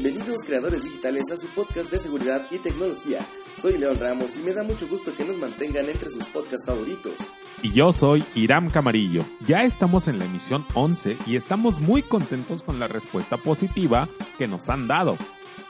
Bienvenidos creadores digitales a su podcast de seguridad y tecnología. Soy León Ramos y me da mucho gusto que nos mantengan entre sus podcasts favoritos. Y yo soy Iram Camarillo. Ya estamos en la emisión 11 y estamos muy contentos con la respuesta positiva que nos han dado.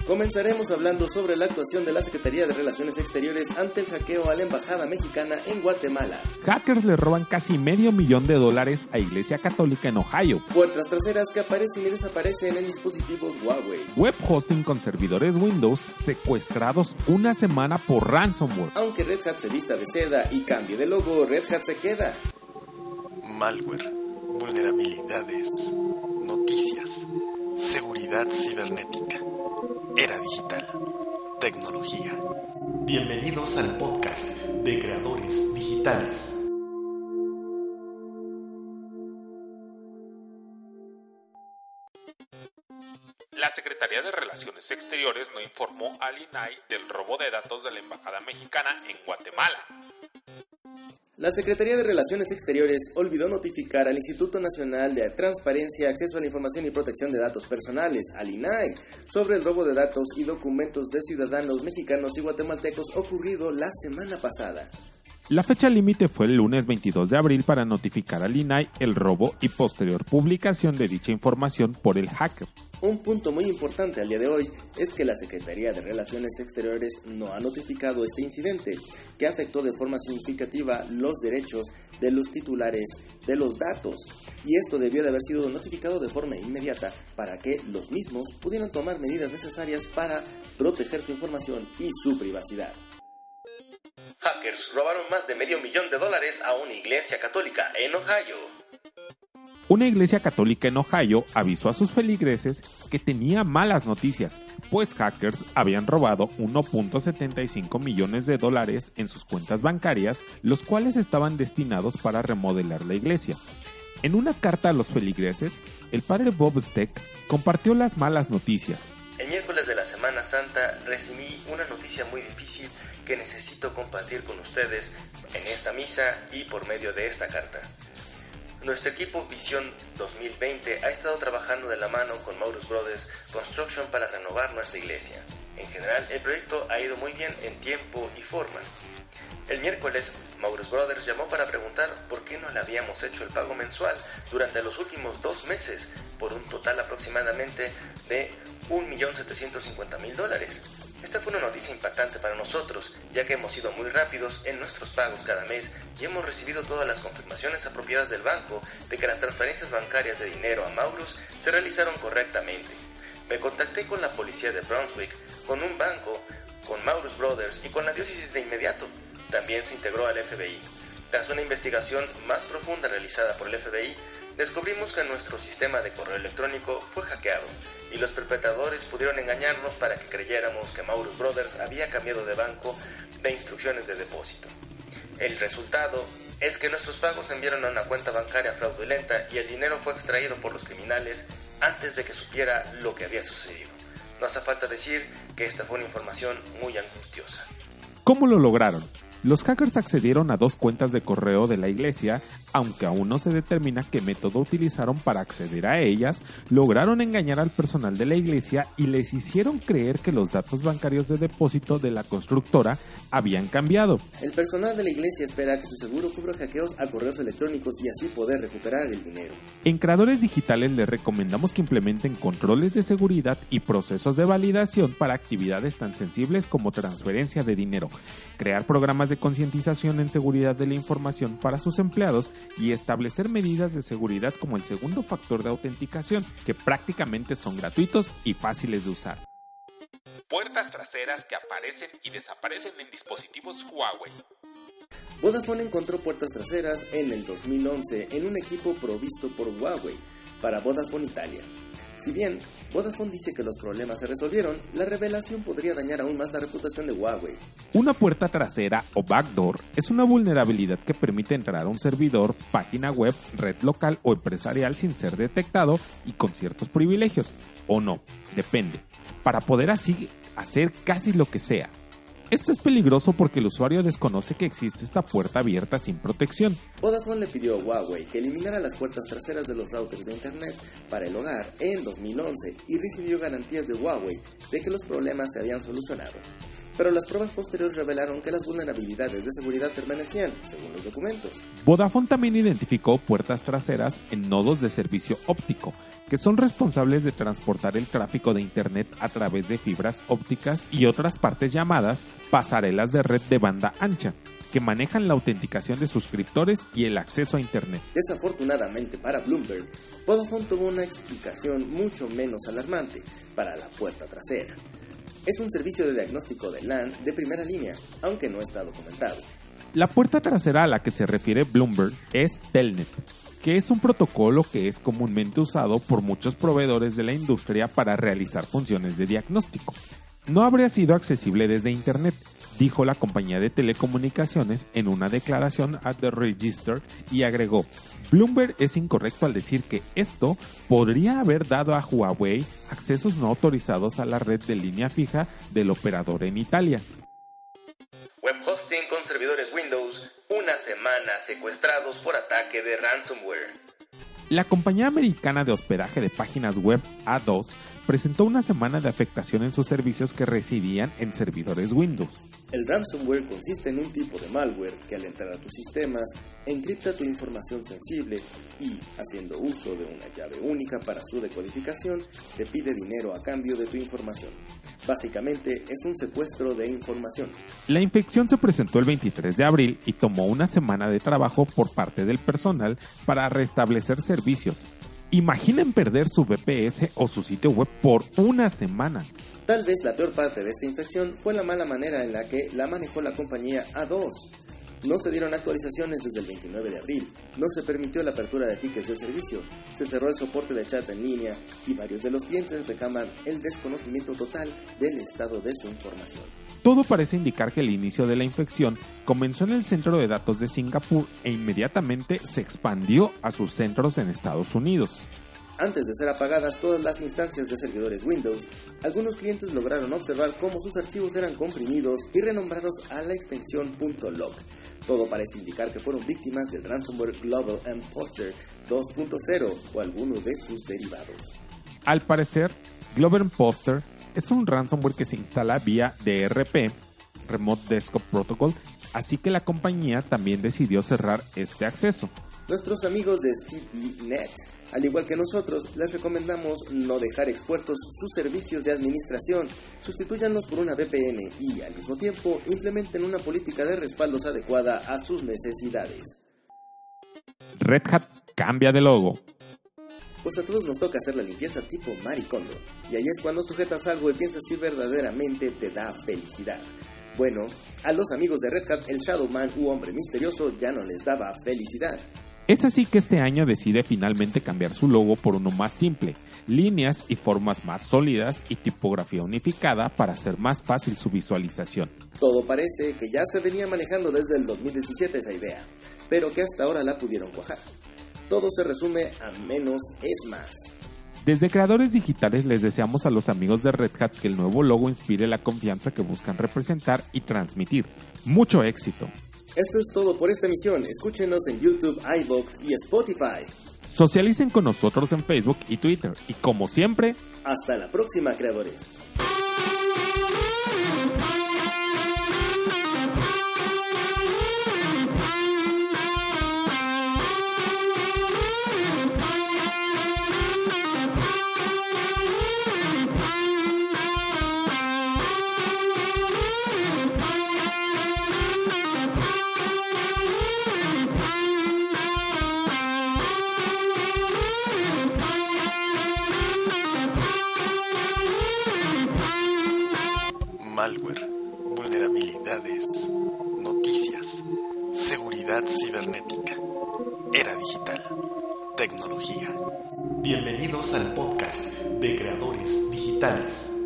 Comenzaremos hablando sobre la actuación de la Secretaría de Relaciones Exteriores ante el hackeo a la Embajada Mexicana en Guatemala. Hackers le roban casi medio millón de dólares a Iglesia Católica en Ohio. Puertas traseras que aparecen y desaparecen en dispositivos Huawei. Web hosting con servidores Windows secuestrados una semana por ransomware. Aunque Red Hat se vista de seda y cambie de logo, Red Hat se queda. Malware, vulnerabilidades, noticias, seguridad cibernética. Era digital. Tecnología. Bienvenidos al podcast de creadores digitales. La Secretaría de Relaciones Exteriores no informó al INAI del robo de datos de la Embajada Mexicana en Guatemala. La Secretaría de Relaciones Exteriores olvidó notificar al Instituto Nacional de Transparencia, Acceso a la Información y Protección de Datos Personales, al INAI, sobre el robo de datos y documentos de ciudadanos mexicanos y guatemaltecos ocurrido la semana pasada. La fecha límite fue el lunes 22 de abril para notificar al INAI el robo y posterior publicación de dicha información por el hacker. Un punto muy importante al día de hoy es que la Secretaría de Relaciones Exteriores no ha notificado este incidente, que afectó de forma significativa los derechos de los titulares de los datos, y esto debió de haber sido notificado de forma inmediata para que los mismos pudieran tomar medidas necesarias para proteger su información y su privacidad. Hackers robaron más de medio millón de dólares a una iglesia católica en Ohio. Una iglesia católica en Ohio avisó a sus feligreses que tenía malas noticias, pues hackers habían robado 1.75 millones de dólares en sus cuentas bancarias, los cuales estaban destinados para remodelar la iglesia. En una carta a los feligreses, el padre Bob Steck compartió las malas noticias. El miércoles de la Semana Santa recibí una noticia muy difícil que necesito compartir con ustedes en esta misa y por medio de esta carta. Nuestro equipo Visión 2020 ha estado trabajando de la mano con Maurus Brothers Construction para renovar nuestra iglesia. En general, el proyecto ha ido muy bien en tiempo y forma. El miércoles, Maurus Brothers llamó para preguntar por qué no le habíamos hecho el pago mensual durante los últimos dos meses, por un total aproximadamente de 1.750.000 dólares. Esta fue una noticia impactante para nosotros, ya que hemos sido muy rápidos en nuestros pagos cada mes y hemos recibido todas las confirmaciones apropiadas del banco de que las transferencias bancarias de dinero a Maurus se realizaron correctamente. Me contacté con la policía de Brunswick, con un banco, con Maurus Brothers y con la diócesis de inmediato. También se integró al FBI. Tras una investigación más profunda realizada por el FBI, descubrimos que nuestro sistema de correo electrónico fue hackeado y los perpetradores pudieron engañarnos para que creyéramos que Maurus Brothers había cambiado de banco de instrucciones de depósito. El resultado es que nuestros pagos se enviaron a una cuenta bancaria fraudulenta y el dinero fue extraído por los criminales antes de que supiera lo que había sucedido. No hace falta decir que esta fue una información muy angustiosa. ¿Cómo lo lograron? Los hackers accedieron a dos cuentas de correo de la iglesia, aunque aún no se determina qué método utilizaron para acceder a ellas, lograron engañar al personal de la iglesia y les hicieron creer que los datos bancarios de depósito de la constructora habían cambiado. El personal de la iglesia espera que su seguro cubra hackeos a correos electrónicos y así poder recuperar el dinero. En Creadores Digitales les recomendamos que implementen controles de seguridad y procesos de validación para actividades tan sensibles como transferencia de dinero, crear programas de concientización en seguridad de la información para sus empleados y establecer medidas de seguridad como el segundo factor de autenticación, que prácticamente son gratuitos y fáciles de usar. Puertas traseras que aparecen y desaparecen en dispositivos Huawei. Vodafone encontró puertas traseras en el 2011 en un equipo provisto por Huawei para Vodafone Italia. Si bien Vodafone dice que los problemas se resolvieron, la revelación podría dañar aún más la reputación de Huawei. Una puerta trasera o backdoor es una vulnerabilidad que permite entrar a un servidor, página web, red local o empresarial sin ser detectado y con ciertos privilegios. O no, depende. Para poder así hacer casi lo que sea. Esto es peligroso porque el usuario desconoce que existe esta puerta abierta sin protección. Vodafone le pidió a Huawei que eliminara las puertas traseras de los routers de Internet para el hogar en 2011 y recibió garantías de Huawei de que los problemas se habían solucionado pero las pruebas posteriores revelaron que las vulnerabilidades de seguridad permanecían, según los documentos. Vodafone también identificó puertas traseras en nodos de servicio óptico, que son responsables de transportar el tráfico de Internet a través de fibras ópticas y otras partes llamadas pasarelas de red de banda ancha, que manejan la autenticación de suscriptores y el acceso a Internet. Desafortunadamente para Bloomberg, Vodafone tuvo una explicación mucho menos alarmante para la puerta trasera es un servicio de diagnóstico de LAN de primera línea, aunque no está documentado. La puerta trasera a la que se refiere Bloomberg es Telnet, que es un protocolo que es comúnmente usado por muchos proveedores de la industria para realizar funciones de diagnóstico. No habría sido accesible desde Internet, dijo la compañía de telecomunicaciones en una declaración a The Register y agregó, Bloomberg es incorrecto al decir que esto podría haber dado a Huawei accesos no autorizados a la red de línea fija del operador en Italia. Web hosting con servidores Windows, una semana secuestrados por ataque de ransomware. La compañía americana de hospedaje de páginas web A2 presentó una semana de afectación en sus servicios que residían en servidores Windows. El ransomware consiste en un tipo de malware que al entrar a tus sistemas encripta tu información sensible y, haciendo uso de una llave única para su decodificación, te pide dinero a cambio de tu información. Básicamente es un secuestro de información. La infección se presentó el 23 de abril y tomó una semana de trabajo por parte del personal para restablecer servicios, Imaginen perder su VPS o su sitio web por una semana. Tal vez la peor parte de esta infección fue la mala manera en la que la manejó la compañía A2. No se dieron actualizaciones desde el 29 de abril, no se permitió la apertura de tickets de servicio, se cerró el soporte de chat en línea y varios de los clientes reclaman el desconocimiento total del estado de su información. Todo parece indicar que el inicio de la infección comenzó en el centro de datos de Singapur e inmediatamente se expandió a sus centros en Estados Unidos. Antes de ser apagadas todas las instancias de servidores Windows, algunos clientes lograron observar cómo sus archivos eran comprimidos y renombrados a la extensión .log. Todo parece indicar que fueron víctimas del ransomware Global Imposter 2.0 o alguno de sus derivados. Al parecer, Global Imposter es un ransomware que se instala vía DRP, Remote Desktop Protocol, así que la compañía también decidió cerrar este acceso. Nuestros amigos de CityNet al igual que nosotros, les recomendamos no dejar expuestos sus servicios de administración, sustituyanlos por una VPN y al mismo tiempo implementen una política de respaldos adecuada a sus necesidades. Red Hat cambia de logo. Pues a todos nos toca hacer la limpieza tipo maricondo, y ahí es cuando sujetas algo y piensas si verdaderamente te da felicidad. Bueno, a los amigos de Red Hat el Shadowman u hombre misterioso ya no les daba felicidad. Es así que este año decide finalmente cambiar su logo por uno más simple, líneas y formas más sólidas y tipografía unificada para hacer más fácil su visualización. Todo parece que ya se venía manejando desde el 2017 esa idea, pero que hasta ahora la pudieron cuajar. Todo se resume a menos es más. Desde Creadores Digitales les deseamos a los amigos de Red Hat que el nuevo logo inspire la confianza que buscan representar y transmitir. Mucho éxito. Esto es todo por esta emisión. Escúchenos en YouTube, iBox y Spotify. Socialicen con nosotros en Facebook y Twitter. Y como siempre, hasta la próxima, creadores. Noticias, seguridad cibernética, era digital, tecnología. Bienvenidos al podcast de creadores digitales.